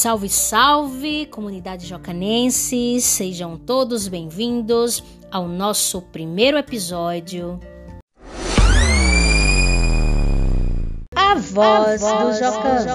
Salve, salve, comunidade jocanense, sejam todos bem-vindos ao nosso primeiro episódio. A voz, A voz do Jocan.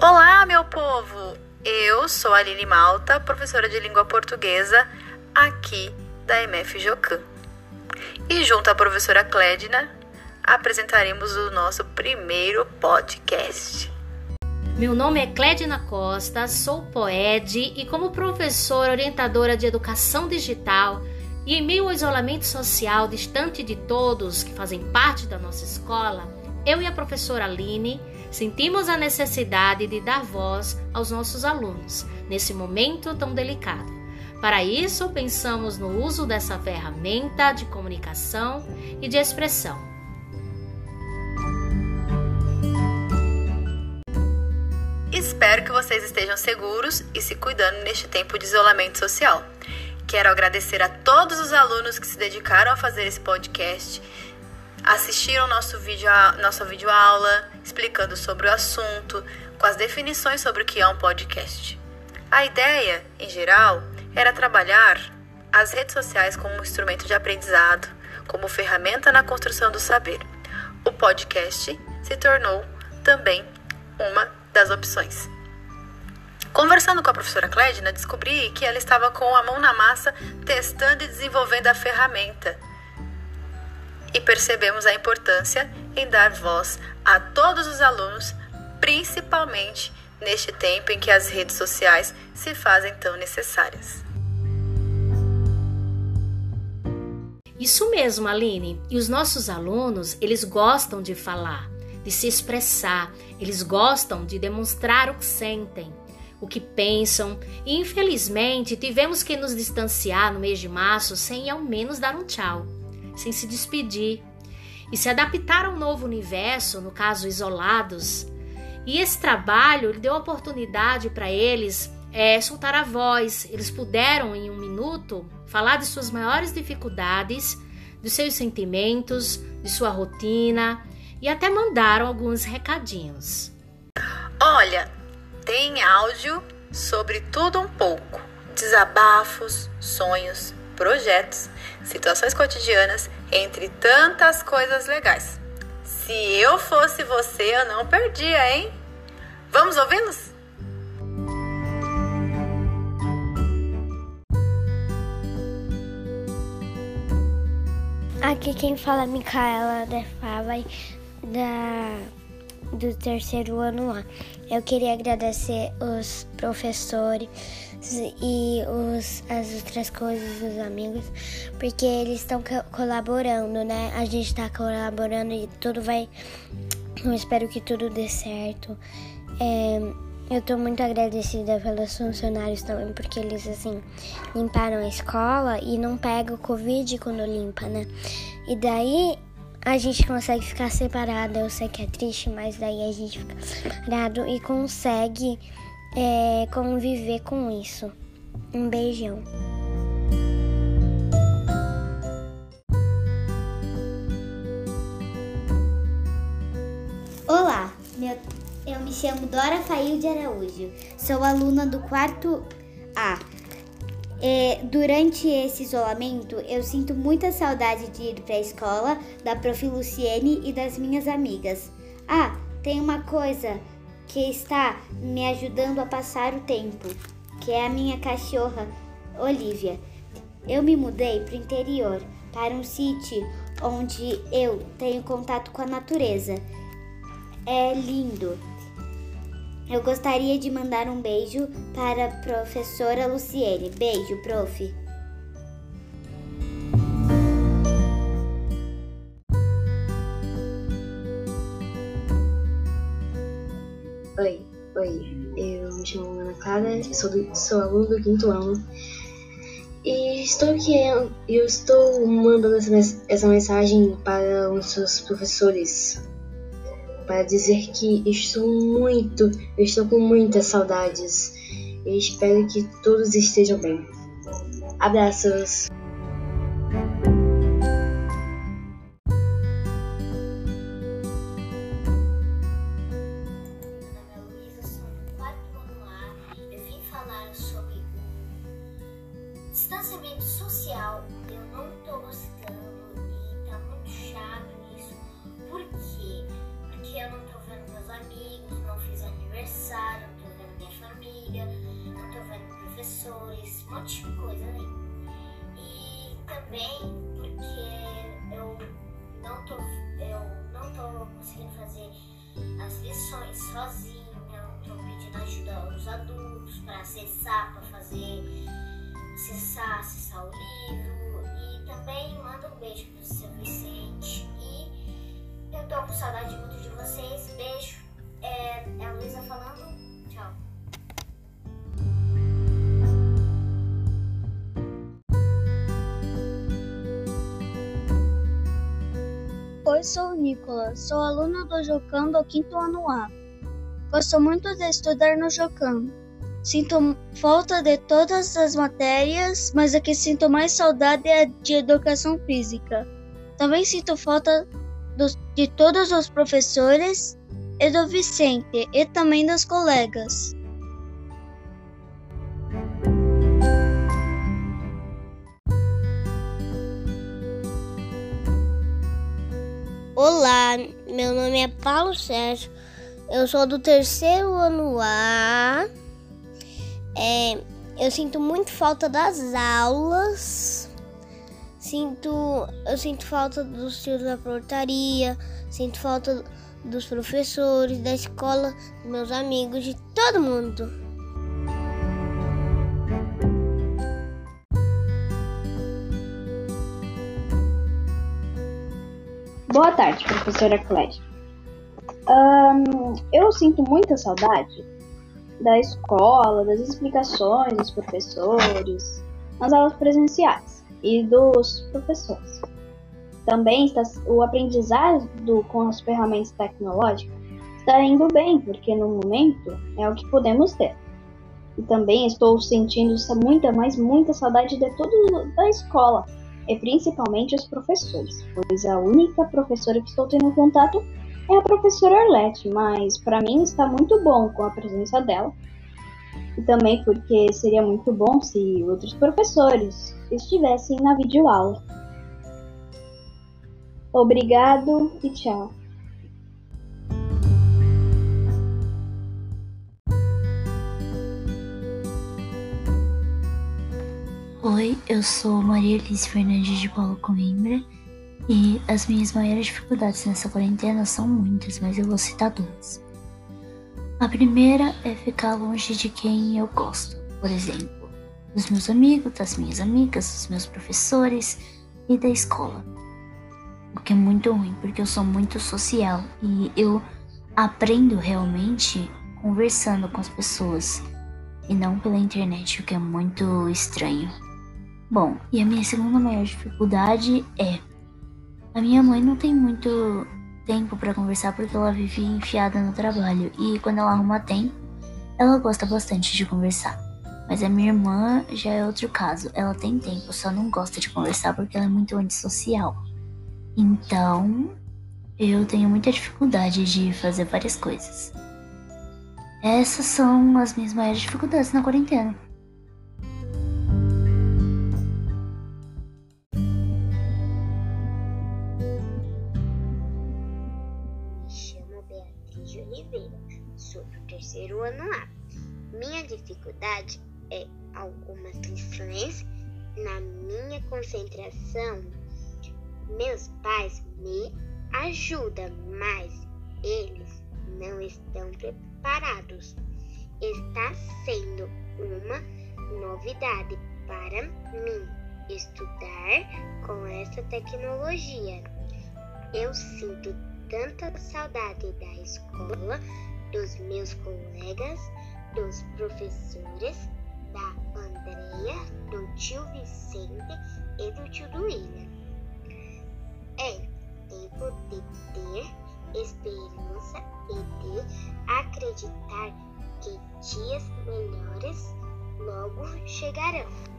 Olá, meu povo! Eu sou a Lili Malta, professora de língua portuguesa aqui da MF Jocan. E junto à professora Clédina, apresentaremos o nosso primeiro podcast. Meu nome é Clédina Costa, sou poede e como professora orientadora de educação digital e em meio ao isolamento social distante de todos que fazem parte da nossa escola, eu e a professora Aline sentimos a necessidade de dar voz aos nossos alunos nesse momento tão delicado. Para isso, pensamos no uso dessa ferramenta de comunicação e de expressão. Espero que vocês estejam seguros e se cuidando neste tempo de isolamento social. Quero agradecer a todos os alunos que se dedicaram a fazer esse podcast, assistiram nosso vídeo, nossa videoaula explicando sobre o assunto, com as definições sobre o que é um podcast. A ideia, em geral, era trabalhar as redes sociais como instrumento de aprendizado, como ferramenta na construção do saber. O podcast se tornou também uma das opções. Conversando com a professora Clédina, descobri que ela estava com a mão na massa testando e desenvolvendo a ferramenta. E percebemos a importância em dar voz a todos os alunos, principalmente neste tempo em que as redes sociais se fazem tão necessárias. Isso mesmo, Aline. E os nossos alunos, eles gostam de falar, de se expressar, eles gostam de demonstrar o que sentem, o que pensam. E infelizmente tivemos que nos distanciar no mês de março sem ao menos dar um tchau, sem se despedir e se adaptar a um novo universo, no caso isolados, e esse trabalho deu oportunidade para eles é, soltar a voz. Eles puderam, em um minuto, falar de suas maiores dificuldades, dos seus sentimentos, de sua rotina e até mandaram alguns recadinhos. Olha, tem áudio sobre tudo um pouco: desabafos, sonhos, projetos, situações cotidianas, entre tantas coisas legais. Se eu fosse você, eu não perdia, hein? Vamos ouvi-los? Aqui quem fala é Micaela Defava da do terceiro ano A. Eu queria agradecer os professores e os, as outras coisas, os amigos, porque eles estão colaborando, né? A gente está colaborando e tudo vai. Eu espero que tudo dê certo. É, eu tô muito agradecida pelos funcionários também, porque eles, assim, limparam a escola e não pega o Covid quando limpa, né? E daí a gente consegue ficar separado. Eu sei que é triste, mas daí a gente fica separado e consegue é, conviver com isso. Um beijão. Olá, meu, eu me chamo Dora Fail de Araújo, sou aluna do quarto A. É, durante esse isolamento, eu sinto muita saudade de ir para a escola, da Prof. Luciene e das minhas amigas. Ah, tem uma coisa que está me ajudando a passar o tempo, que é a minha cachorra, Olivia. Eu me mudei para o interior, para um sítio onde eu tenho contato com a natureza. É lindo. Eu gostaria de mandar um beijo para a professora Luciene. Beijo, prof. Oi, oi, eu me chamo Ana Clara, sou, do, sou aluno do quinto ano e estou aqui, eu estou mandando essa, essa mensagem para os seus professores para dizer que estou muito, estou com muitas saudades e espero que todos estejam bem. Abraços! Professores, um monte de coisa ali. E também porque eu não tô, eu não tô conseguindo fazer as lições sozinha, tô pedindo ajuda aos adultos para acessar, para fazer acessar, acessar o livro. E também manda um beijo pro seu Vicente. E eu tô com saudade muito de vocês, beijo, é, é a Luísa falando, Oi, sou o Nicolas, sou aluno do Jocam do quinto ano A. Gosto muito de estudar no Jocam. Sinto falta de todas as matérias, mas a que sinto mais saudade é de educação física. Também sinto falta dos, de todos os professores e do Vicente e também dos colegas. Olá, meu nome é Paulo Sérgio, eu sou do terceiro ano A. É, eu sinto muito falta das aulas, sinto, eu sinto falta dos tios da portaria, sinto falta dos professores, da escola, dos meus amigos, de todo mundo. Boa tarde, professora Clédia. Um, eu sinto muita saudade da escola, das explicações dos professores, nas aulas presenciais e dos professores. Também está, o aprendizado com as ferramentas tecnológicas está indo bem, porque no momento é o que podemos ter. E também estou sentindo muita, mas muita saudade de tudo da escola, e principalmente os professores, pois a única professora que estou tendo contato é a professora Arlete, mas para mim está muito bom com a presença dela. E também porque seria muito bom se outros professores estivessem na videoaula. Obrigado e tchau. Oi, eu sou Maria Alice Fernandes de Paulo Coimbra e as minhas maiores dificuldades nessa quarentena são muitas, mas eu vou citar duas. A primeira é ficar longe de quem eu gosto, por exemplo, dos meus amigos, das minhas amigas, dos meus professores e da escola. O que é muito ruim, porque eu sou muito social e eu aprendo realmente conversando com as pessoas e não pela internet, o que é muito estranho. Bom, e a minha segunda maior dificuldade é: a minha mãe não tem muito tempo para conversar porque ela vive enfiada no trabalho e quando ela arruma tempo, ela gosta bastante de conversar. Mas a minha irmã já é outro caso. Ela tem tempo, só não gosta de conversar porque ela é muito antissocial. Então, eu tenho muita dificuldade de fazer várias coisas. Essas são as minhas maiores dificuldades na quarentena. Dificuldade é algumas lições na minha concentração. Meus pais me ajudam, mas eles não estão preparados. Está sendo uma novidade para mim estudar com essa tecnologia. Eu sinto tanta saudade da escola dos meus colegas, dos professores, da Andrea, do tio Vicente e do tio Duília. É tempo de ter esperança e de acreditar que dias melhores logo chegarão.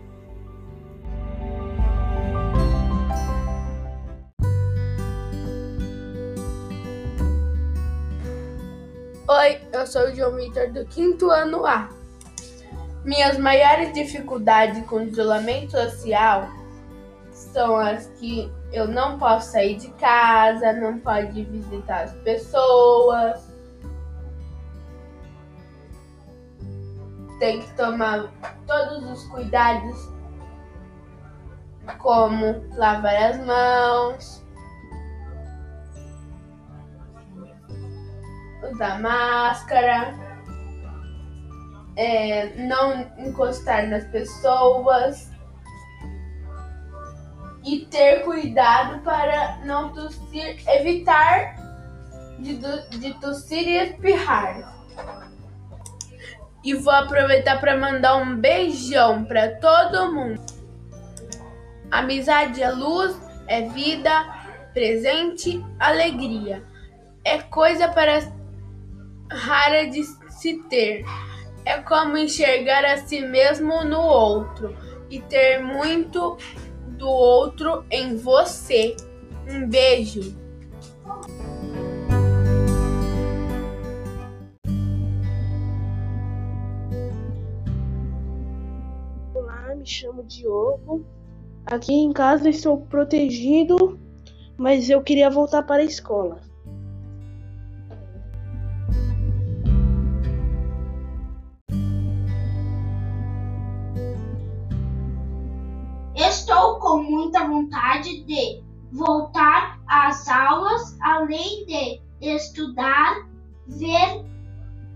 Eu sou o João Vitor do quinto ano A. Minhas maiores dificuldades com isolamento social são as que eu não posso sair de casa, não pode visitar as pessoas. Tem que tomar todos os cuidados, como lavar as mãos, usar máscara, é, não encostar nas pessoas e ter cuidado para não tossir, evitar de, de tossir e espirrar. E vou aproveitar para mandar um beijão para todo mundo. Amizade é luz, é vida, presente, alegria. É coisa para rara de se ter. É como enxergar a si mesmo no outro e ter muito do outro em você. Um beijo. Olá, me chamo Diogo. Aqui em casa estou protegido, mas eu queria voltar para a escola. Vontade de voltar às aulas, além de estudar, ver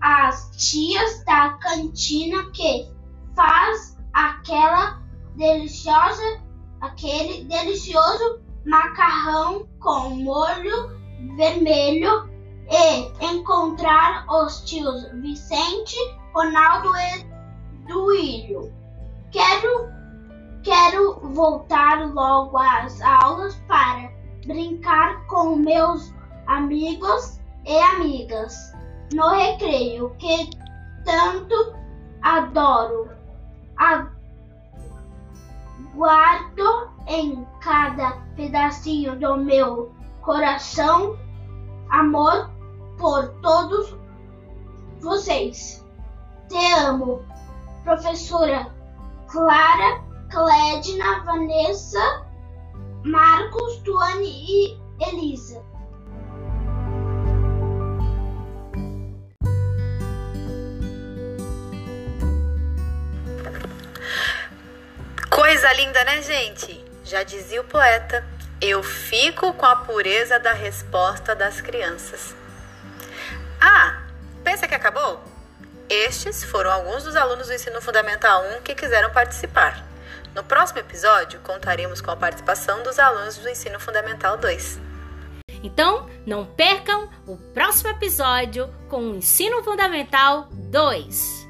as tias da cantina que faz aquela deliciosa, aquele delicioso macarrão com molho vermelho e encontrar os tios Vicente, Ronaldo e Duílio. Quero Quero voltar logo às aulas para brincar com meus amigos e amigas no recreio que tanto adoro. Guardo em cada pedacinho do meu coração amor por todos vocês. Te amo, professora Clara Clédina, Vanessa, Marcos, Tuane e Elisa. Coisa linda, né, gente? Já dizia o poeta, eu fico com a pureza da resposta das crianças. Ah, pensa que acabou? Estes foram alguns dos alunos do Ensino Fundamental 1 que quiseram participar. No próximo episódio, contaremos com a participação dos alunos do Ensino Fundamental 2. Então, não percam o próximo episódio com o Ensino Fundamental 2.